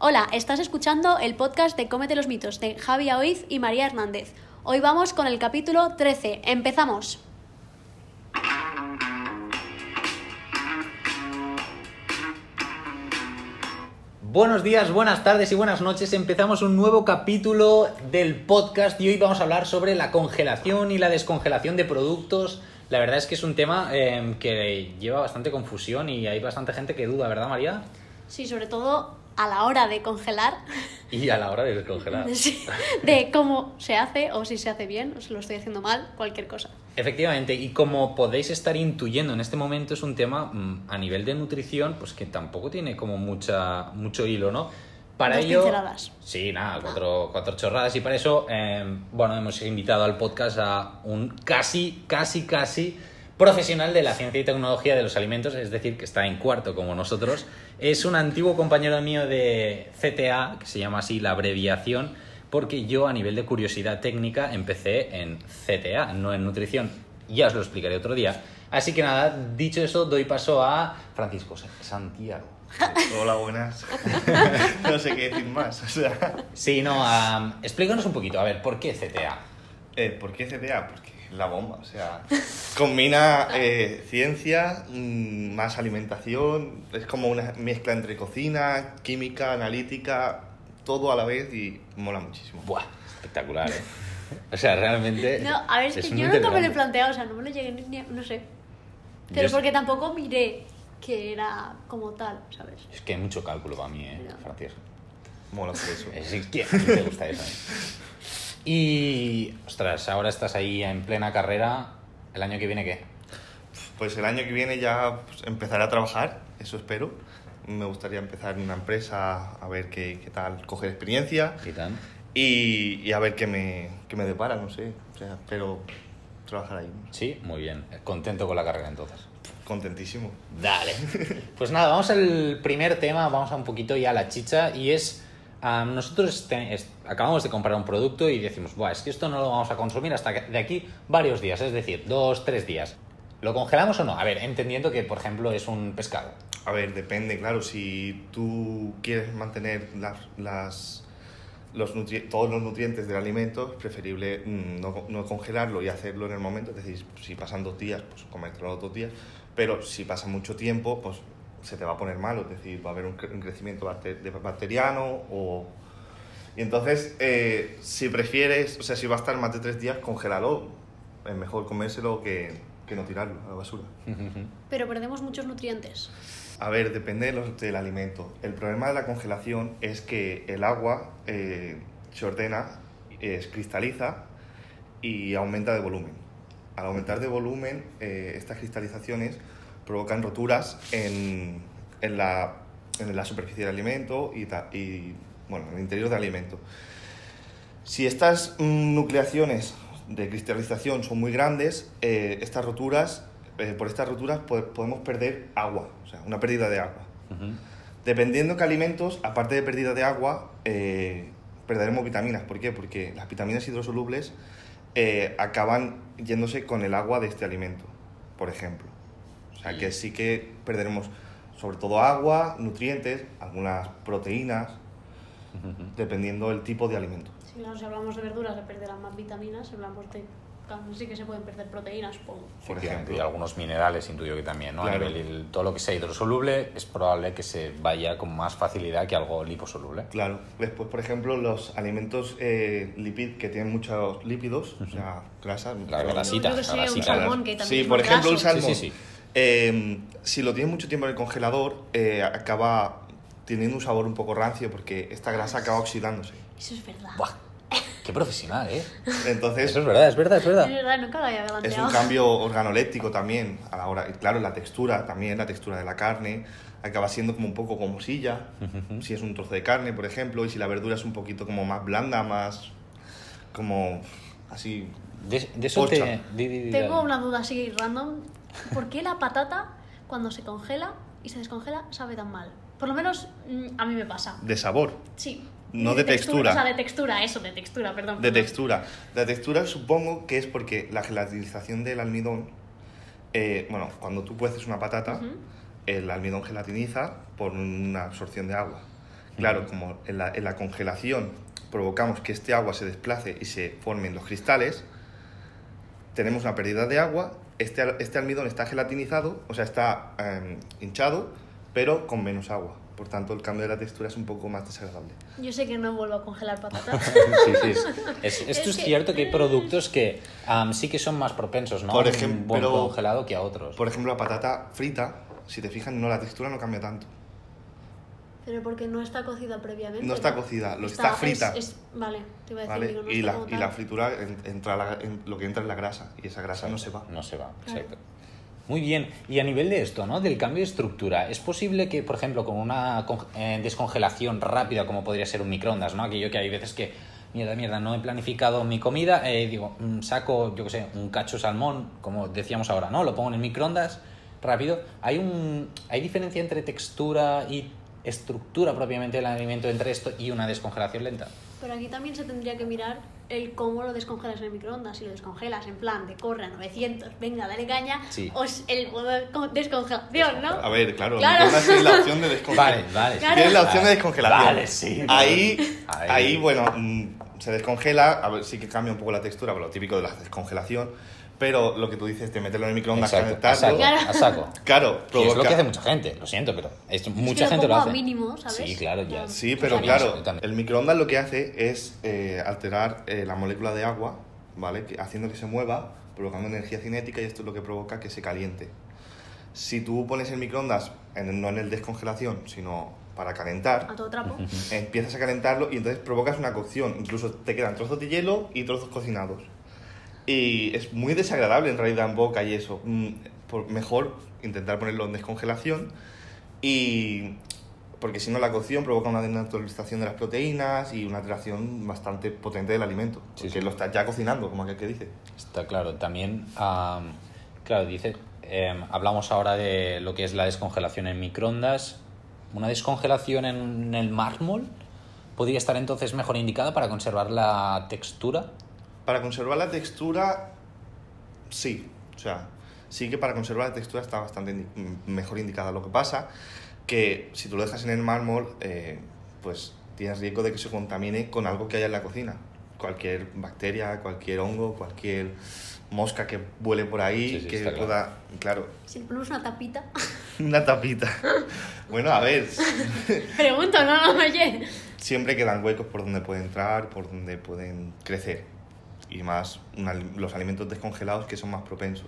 Hola, estás escuchando el podcast de Cómete los mitos de Javi Oiz y María Hernández. Hoy vamos con el capítulo 13. ¡Empezamos! Buenos días, buenas tardes y buenas noches. Empezamos un nuevo capítulo del podcast y hoy vamos a hablar sobre la congelación y la descongelación de productos. La verdad es que es un tema eh, que lleva bastante confusión y hay bastante gente que duda, ¿verdad, María? Sí, sobre todo a la hora de congelar, Y a la hora de descongelar. sí, de cómo se hace o si se hace bien o si lo estoy haciendo mal, cualquier cosa. Efectivamente, y como podéis estar intuyendo en este momento, es un tema mm, a nivel de nutrición, pues que tampoco tiene como mucha, mucho hilo, ¿no? Para Dos ello. pinceladas. Sí, nada, cuatro, cuatro chorradas. Y para eso, eh, bueno, hemos invitado al podcast a un casi, casi, casi profesional de la ciencia y tecnología de los alimentos, es decir, que está en cuarto como nosotros. Es un antiguo compañero mío de CTA, que se llama así la abreviación, porque yo a nivel de curiosidad técnica empecé en CTA, no en nutrición. Ya os lo explicaré otro día. Así que nada, dicho eso, doy paso a Francisco Santiago. Hola, buenas. no sé qué decir más. O sea, Sí, no, explícanos un poquito, a ver, ¿por qué CTA? eh, ¿por qué CTA? Porque la bomba. O sea, combina eh, ciencia, mm, más alimentación. Es como una mezcla entre cocina, química, analítica, todo a la vez y mola muchísimo. Buah, espectacular, ¿eh? O sea, realmente. No, a ver, es, que muy yo nunca me lo he planteado, o sea, no me lo llegué ni, ni- no sé. Pero Yo- porque tampoco miré que era como tal, ¿sabes? Es que hay mucho cálculo para mí, ¿eh. Francisco? Mola por eso. Es que ti te gusta eso. ¿eh? Y, ostras, ahora estás ahí en plena carrera. ¿El año que viene qué? Pues el año que viene ya pues, empezaré a trabajar, eso espero. Me gustaría empezar en una empresa a ver qué, qué tal, coger experiencia. ¿Qué tal? Y, y a ver qué me, qué me depara, no sé. O sea, espero trabajar ahí. Sí, muy bien. Contento con la carrera entonces. Contentísimo. Dale. Pues nada, vamos al primer tema, vamos a un poquito ya a la chicha y es... ah, nosotros te- es- acabamos de comprar un producto y decimos, Buah, es que esto no lo vamos a consumir hasta que- de aquí varios días, es decir, dos, tres días. ¿Lo congelamos o no? A ver, entendiendo que, por ejemplo, es un pescado. A ver, depende, claro. Si tú quieres mantener todos los nutrientes del alimento, es preferible mm, no, no congelarlo y hacerlo en el momento. Es decir, si pasan dos días, pues comértelo los dos días. Pero si pasa mucho tiempo, pues se te va a poner malo. Es decir, va a haber un, cre- un crecimiento bacte- de bacteriano o... Y entonces, eh, si prefieres, o sea, si va a estar más de tres días, congélalo. Es mejor comérselo que, que no tirarlo a la basura. Pero perdemos muchos nutrientes. A ver, depende de los- del alimento. El problema de la congelación es que el agua eh, se ordena, eh, se cristaliza y aumenta de volumen. Al aumentar de volumen, eh, estas cristalizaciones provocan roturas en, en la, en la superficie del alimento y, ta- y, bueno, en el interior del alimento. Si estas mm, nucleaciones de cristalización son muy grandes, eh, estas roturas, eh, por estas roturas po- podemos perder agua, o sea, una pérdida de agua. Dependiendo qué alimentos, aparte de pérdida de agua, eh, perderemos vitaminas. ¿Por qué? Porque las vitaminas hidrosolubles acaban yéndose con el agua de este alimento, por ejemplo. O sea, que sí que perderemos sobre todo agua, nutrientes, algunas proteínas, dependiendo del tipo de alimento. Sí, claro, si hablamos de verduras se perderán más vitaminas, si hablamos de sí que se pueden perder proteínas, supongo. Por ejemplo. y algunos minerales intuyo que también, ¿no? A Claro. nivel del- todo lo que sea hidrosoluble es probable que se vaya con más facilidad que algo liposoluble. Claro. Después, por ejemplo, los alimentos eh, lipid que tienen muchos lípidos, o sea, grasa. La pero- grasita, Yo creo que la sí, un grasita. salmón que también Sí, es por ejemplo, el graso. salmón. Sí, sí, sí. Eh, si lo tienes mucho tiempo en el congelador, eh, acaba teniendo un sabor un poco rancio porque esta grasa acaba oxidándose. Eso es verdad. Buah, qué profesional, ¿eh? Entonces, Eso es verdad, es verdad, es Es verdad. verdad, nunca lo había es un cambio organoléptico también a la hora. Y claro, la textura también, la textura de la carne, acaba siendo como un poco como silla, si es un trozo de carne, por ejemplo, y si la verdura es un poquito como más blanda, más como así. De, de eso te... Tengo una duda así random. ¿Por qué la patata, cuando se congela y se descongela, sabe tan mal? Por lo menos mm, a mí me pasa. De sabor, Sí. No Y de textura. O sea, de textura, eso, de textura, perdón. de perdón. textura. La textura supongo que es porque la gelatinización del almidón, eh, bueno, cuando tú cueces una patata, Ujú. el almidón gelatiniza por una absorción de agua. Claro, como en la, en la congelación provocamos que este agua se desplace y se formen los cristales, tenemos una pérdida de agua, este, este almidón está gelatinizado, o sea, está em, hinchado, pero con menos agua. Por tanto, el cambio de la textura es un poco más desagradable. Yo sé que no vuelvo a congelar patatas. Sí, sí, es- es- esto Es es, que- cierto que hay productos que am, sí que son más propensos, ¿no? Por a un ejemplo, buen pero- congelado que a otros. Por ejemplo, la patata frita, si te fijas, no, la textura no cambia tanto. Pero porque no está cocida previamente. No está cocida, lo está es- frita. es- vale, te iba a decir, ¿vale? digo, no y, la, y la fritura en- entra la- en- lo que entra es la grasa y esa grasa no se va. No se va, Claro. exacto. Muy bien. Y a nivel de esto, ¿no? Del cambio de estructura, ¿es posible que, por ejemplo, con una eh, descongelación rápida, como podría ser un microondas, ¿no? Aquello que hay veces que, mierda, mierda, no he planificado mi comida, eh, digo, mm, saco, yo qué sé, un cacho salmón, como decíamos ahora, ¿no? Lo pongo en el microondas rápido. ¿Hay, un, ¿Hay diferencia entre textura y estructura propiamente del alimento entre esto y una descongelación lenta? Pero aquí también se tendría que mirar el cómo lo descongelas en el microondas. Si lo descongelas en plan de corre a 900, venga, dale caña, Sí. o es el modo de con- descongelación, ¿no? A ver, claro, Claro. el tiene la opción de descongelar. Vale, vale. Claro. Tienes la opción de descongelación. Vale, sí. Ahí, Ahí. ahí, bueno, mm, se descongela, a ver, sí que cambia un poco la textura, pero lo típico de la descongelación. Pero lo que tú dices de meterlo en el microondas, Exacto, a saco, a saco. claro, Y es lo provoca- que hace mucha gente, lo siento, pero es, mucha lo gente lo pongo a hace. mínimo, ¿sabes? Sí, claro, ya. Sí, pero claro, el microondas lo que hace es eh, alterar eh, la molécula de agua, ¿vale? Que- haciendo que se mueva, provocando energía cinética y esto es lo que provoca que se caliente. Si tú pones el microondas, en- no en el descongelación, sino para calentar, A todo trapo. empiezas a calentarlo y entonces provocas una cocción. Incluso te quedan trozos de hielo y trozos cocinados. Y es muy desagradable en realidad en boca y eso. Mm, Por, mejor intentar ponerlo en descongelación y porque si no la cocción provoca una desnaturalización de las proteínas y una alteración bastante potente del alimento. Porque sí. lo estás ya cocinando, como aquel que dice. Está claro. También, am, claro, dice, em, hablamos ahora de lo que es la descongelación en microondas. Una descongelación en el mármol podría estar entonces mejor indicada para conservar la textura. Para conservar la textura, sí. O sea, sí que para conservar la textura está bastante indi- m- mejor indicada. Lo que pasa que si tú lo dejas en el mármol, eh, pues tienes riesgo de que se contamine con algo que haya en la cocina. Cualquier bacteria, cualquier hongo, cualquier mosca que vuele por ahí, Sí, sí, que pueda... Claro, Si ponemos una tapita. una tapita. bueno, a ver, Pregunto, no, no, oye. siempre quedan huecos por donde pueden entrar, por donde pueden crecer. Y más una- los alimentos descongelados que son más propensos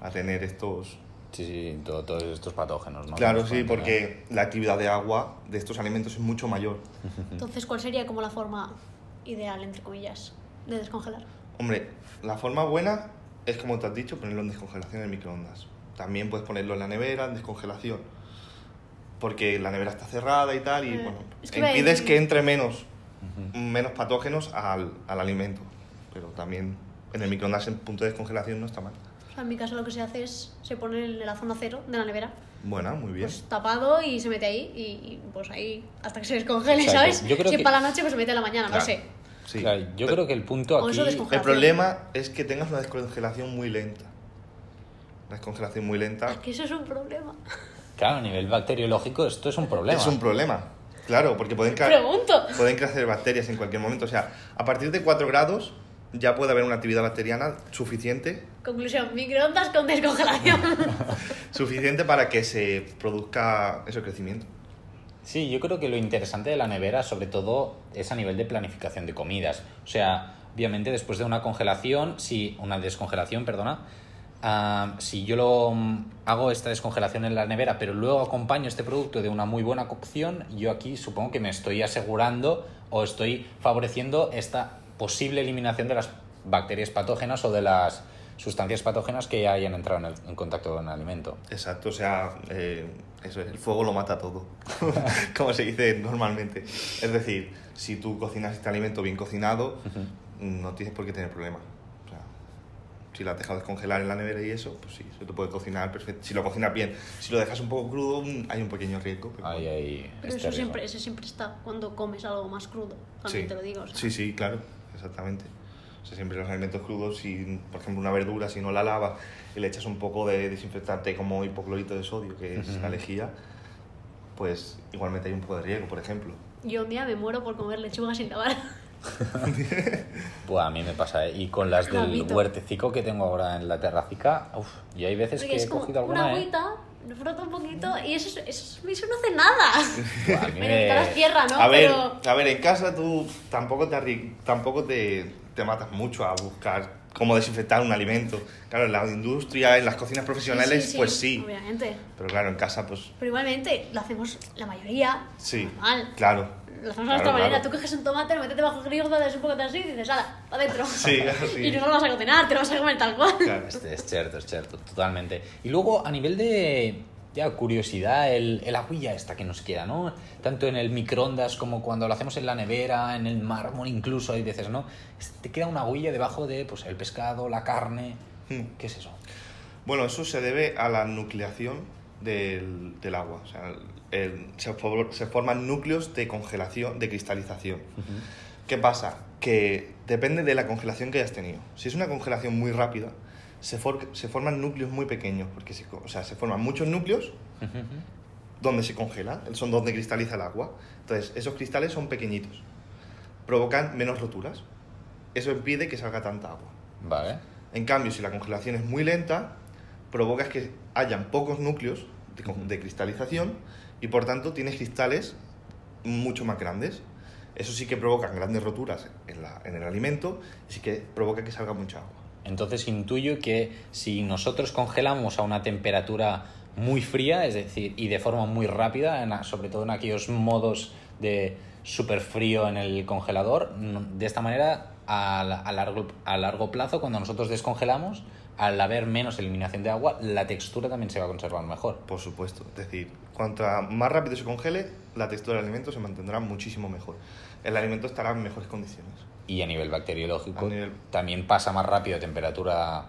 a tener estos... Sí, sí, todo- todos estos patógenos, ¿no? Claro, sí, porque la actividad de agua de estos alimentos es mucho mayor. Entonces, ¿cuál sería como la forma ideal, entre comillas, de descongelar? Hombre, la forma buena es como te has dicho, ponerlo en descongelación en microondas. También puedes ponerlo en la nevera, en descongelación. Porque la nevera está cerrada y tal, y Eh, bueno, es que impides que entre menos, menos patógenos al, al alimento. Pero también en el microondas en punto de descongelación no está mal. En mi caso lo que se hace es, se pone en la zona cero de la nevera, Buena, muy bien. pues tapado y se mete ahí y, y, pues ahí hasta que se descongele, Exacto. ¿sabes? Yo creo si que- es para la noche, pues se mete a la mañana, Claro, no sé. sí. Claro, yo Pero creo que el punto aquí... El problema es que tengas una descongelación muy lenta. Una descongelación muy lenta Que eso es un problema. Claro, a nivel bacteriológico esto es un problema. es un problema. Claro, porque pueden, ca- Pregunto. pueden crecer bacterias en cualquier momento. O sea, a partir de 4 grados ya puede haber una actividad bacteriana suficiente, Conclusión, microondas con descongelación. suficiente para que se produzca ese crecimiento. Sí, yo creo que lo interesante de la nevera, sobre todo, es a nivel de planificación de comidas. O sea, obviamente después de una congelación, si una descongelación, perdona, ah, si yo lo mm, hago esta descongelación en la nevera, pero luego acompaño este producto de una muy buena cocción, yo aquí supongo que me estoy asegurando o estoy favoreciendo esta posible eliminación de las bacterias patógenas o de las sustancias patógenas que hayan entrado en, el- en contacto con el alimento. Exacto, o sea, eh, eso es, el fuego lo mata todo, como se dice normalmente. Es decir, si tú cocinas este alimento bien cocinado, no tienes por qué tener problemas. O sea, si lo has dejado descongelar en la nevera y eso, pues sí, se te puede cocinar perfecto. Si lo cocinas bien, si lo dejas un poco crudo, mm, hay un pequeño riesgo. pero bueno. ahí, Pero eso riesgo. siempre, eso siempre está cuando comes algo más crudo. También Sí. te lo digo. o sea. Sí, sí, claro, exactamente. O sea, siempre los alimentos crudos, si, por ejemplo, una verdura, si no la lavas y le echas un poco de desinfectante como hipoclorito de sodio, que es Ujú. la lejía, pues igualmente hay un poco de riesgo, por ejemplo. Yo un día me muero por comer lechuga sin lavar. Pues a mí me pasa, ¿eh? Y con las del huertecico que tengo ahora en la terracica, uf, y hay veces Porque que es he cogido una alguna, ¿eh? agüita, lo froto un poquito y eso, eso, eso no hace nada. A mí Me necesitarás tierra, ¿no? a, ver, Pero... a ver, en casa tú tampoco te, tampoco te, te matas mucho a buscar cómo desinfectar un alimento. Claro, en la industria, en las cocinas profesionales, pues sí. Obviamente. Pero claro, en casa, pues Pero igualmente lo hacemos la mayoría sí. normal. Claro. Lo hacemos de Claro, nuestra manera. claro. Tú coges un tomate, lo metes debajo del grifo, das un poco de así y dices. ¡Para adentro! Sí, así. Y no lo vas a cocinar, te lo vas a comer tal cual. Claro. Es cierto, es cierto, totalmente. Y luego, a nivel de ya, curiosidad, el, el agüilla esta que nos queda, ¿no? Tanto en el microondas como cuando lo hacemos en la nevera, en el mármol incluso, hay veces, ¿no? Te queda una agüilla debajo de, pues, el pescado, la carne... Hmm. ¿Qué es eso? Bueno, eso se debe a la nucleación del, del agua. O sea, el- se, for- se forman núcleos de congelación, de cristalización. ¿Qué pasa? Que depende de la congelación que hayas tenido. Si es una congelación muy rápida, se, for- se forman núcleos muy pequeños, porque se, o sea, se forman muchos núcleos donde se congela, son donde cristaliza el agua. Entonces, esos cristales son pequeñitos, provocan menos roturas. Eso impide que salga tanta agua. Vale. En cambio, si la congelación es muy lenta, provoca que hayan pocos núcleos de, cristalización y por tanto tienes cristales mucho más grandes. Eso sí que provoca grandes roturas en, la- en el alimento y sí que provoca que salga mucha agua. Entonces intuyo que si nosotros congelamos a una temperatura muy fría, es decir, y de forma muy rápida, sobre todo en aquellos modos de súper frío en el congelador, de esta manera, a largo, a largo plazo, cuando nosotros descongelamos, al haber menos eliminación de agua, la textura también se va a conservar mejor. Por supuesto. Es decir, cuanto más rápido se congele, la textura del alimento se mantendrá muchísimo mejor. El alimento estará en mejores condiciones. Y a nivel bacteriológico A nivel- también pasa más rápido a temperatura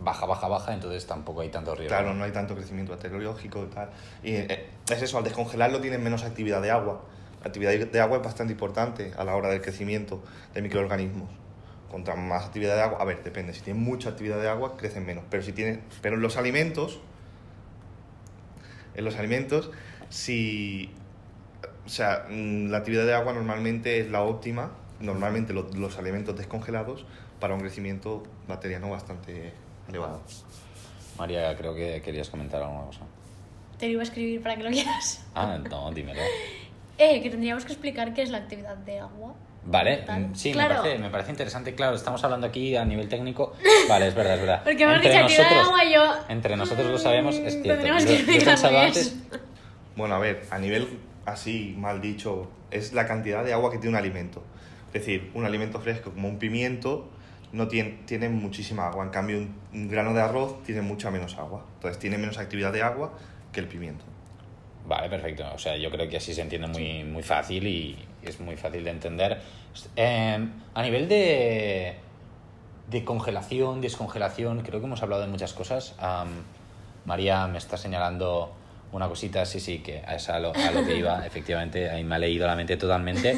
baja, baja, baja, entonces tampoco hay tanto riesgo. Claro, no hay tanto crecimiento bacteriológico y tal. Y eh, es eso, al descongelarlo tienes menos actividad de agua. La actividad de agua es bastante importante a la hora del crecimiento de microorganismos. Contra más actividad de agua, a ver, depende, si tienes mucha actividad de agua, crecen menos. Pero si tienes, pero en los alimentos, en los alimentos, si, o sea, mm, la actividad de agua normalmente es la óptima, normalmente lo- los alimentos descongelados, para un crecimiento bacteriano bastante elevado. María, creo que querías comentar alguna cosa. Te lo iba a escribir para que lo vieras. Ah, no, dímelo. Eh, que tendríamos que explicar qué es la actividad de agua. Vale, mm, sí, Claro. me, parece, me parece interesante. Claro, estamos hablando aquí a nivel técnico. Vale, es verdad, es verdad. Porque hemos Entre dicho actividad de nosotros- agua yo... Entre nosotros lo sabemos, es cierto. Yo- que yo antes. Bueno, a ver, a nivel así mal dicho, es la cantidad de agua que tiene un alimento. Es decir, un alimento fresco como un pimiento no tiene, tiene muchísima agua. En cambio, un, un grano de arroz tiene mucha menos agua. Entonces, tiene menos actividad de agua que el pimiento. Vale, perfecto. O sea, yo creo que así se entiende muy, muy fácil y es muy fácil de entender. Eh, a nivel de, de congelación, descongelación, creo que hemos hablado de muchas cosas. María me está señalando una cosita, sí, sí, que es a lo, a lo que iba, efectivamente, ahí me ha leído la mente totalmente.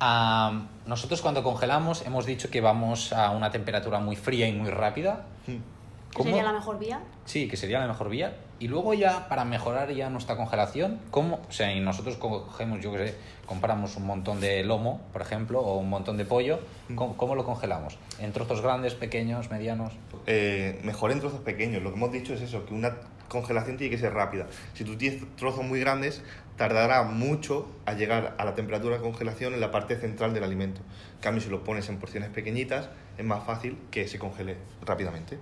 Am, nosotros cuando congelamos hemos dicho que vamos a una temperatura muy fría y muy rápida. ¿Qué sería la mejor vía? Sí, que sería la mejor vía. Y luego ya, para mejorar ya nuestra congelación, ¿cómo? O sea, y nosotros cogemos, yo qué sé, compramos un montón de lomo, por ejemplo, o un montón de pollo, ¿cómo, cómo lo congelamos? ¿En trozos grandes, pequeños, medianos? Eh, mejor en trozos pequeños. Lo que hemos dicho es eso, que una congelación tiene que ser rápida. Si tú tienes trozos muy grandes, tardará mucho a llegar a la temperatura de congelación en la parte central del alimento. En cambio, si lo pones en porciones pequeñitas, es más fácil que se congele rápidamente.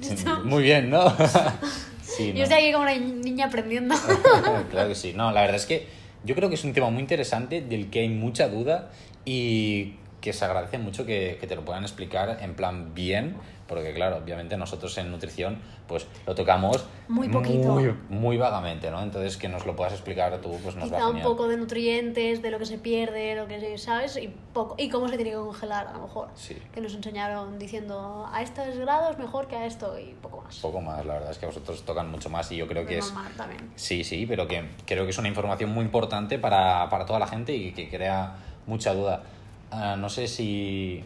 Esto- Muy bien, ¿no? sí, Yo ¿no? estoy aquí como una niña aprendiendo. claro que sí. No, la verdad es que yo creo que es un tema muy interesante del que hay mucha duda y que se agradece mucho que, que te lo puedan explicar en plan bien, porque claro, obviamente nosotros en nutrición pues lo tocamos Muy poquito. muy, muy vagamente, ¿no? Entonces que nos lo puedas explicar tú pues nos va Quizá un genial. poco de nutrientes, de lo que se pierde, lo que ¿sabes? Y, poco, y cómo se tiene que congelar, a lo mejor. Sí. Que nos enseñaron diciendo a estos grados mejor que a esto y poco más. Poco más, la verdad es que a vosotros tocan mucho más y yo creo que es... mamá también. Sí, sí, pero que creo que es una información muy importante para, para toda la gente y que crea mucha duda. Ah, no sé si,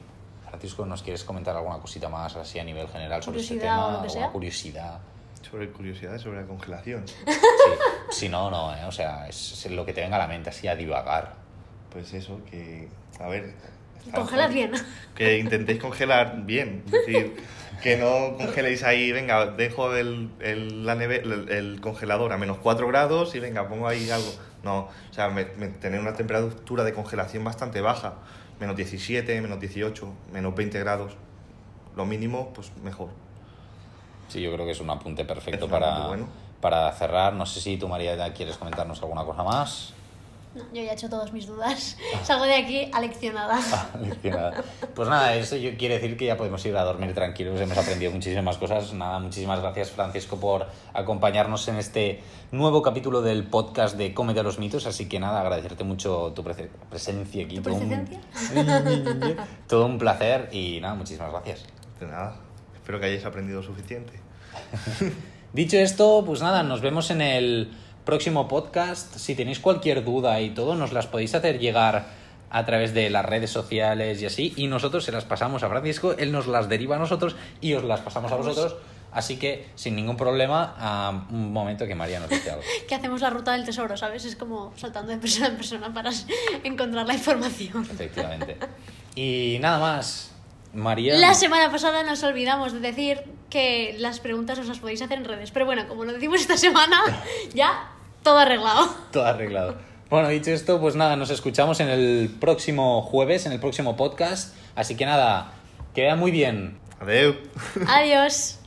Francisco, nos quieres comentar alguna cosita más así a nivel general sobre este Curiosidad o tema, que sea. curiosidad. Sobre curiosidades sobre la congelación. Sí, si no, no, ¿eh? o sea, es es lo que te venga a la mente, así a divagar. Pues eso, que. A ver. Congelas bien. Que intentéis congelar bien. Es decir, que no congeléis ahí, venga, dejo el, el, la neve- el, el congelador a menos 4 grados y venga, pongo ahí algo. No, o sea, me- me- tener una temperatura de congelación bastante baja. Menos 17, menos 18, menos 20 grados. Lo mínimo, pues mejor. Sí, yo creo que es un apunte perfecto para, bueno. para cerrar. No sé si tú, María, quieres comentarnos alguna cosa más. No, yo ya he hecho todas mis dudas. Salgo de aquí aleccionada. Leccionada. Pues nada, eso yo- quiere decir que ya podemos ir a dormir tranquilos. Hemos aprendido muchísimas cosas. Nada, muchísimas gracias, Francisco, por acompañarnos en este nuevo capítulo del podcast de Cómete a los mitos. Así que nada, agradecerte mucho tu prese- presencia aquí. ¿Tu todo un-? Todo un placer y nada, muchísimas gracias. De nada. Espero que hayáis aprendido suficiente. Dicho esto, pues nada, nos vemos en el próximo podcast. Si tenéis cualquier duda y todo, nos las podéis hacer llegar a través de las redes sociales y así, y nosotros se las pasamos a Francisco, él nos las deriva a nosotros y os las pasamos a vosotros. Así que, sin ningún problema, a un momento que María nos dice algo. Que hacemos la ruta del tesoro, ¿sabes? Es como saltando de persona en persona para encontrar la información. Efectivamente. Y nada más, María. La semana pasada nos olvidamos de decir que las preguntas os las podéis hacer en redes. Pero bueno, como lo decimos esta semana, ya todo arreglado. Todo arreglado. Bueno, dicho esto, pues nada, nos escuchamos en el próximo jueves, en el próximo podcast. Así que nada, que vaya muy bien. Adeu. Adiós.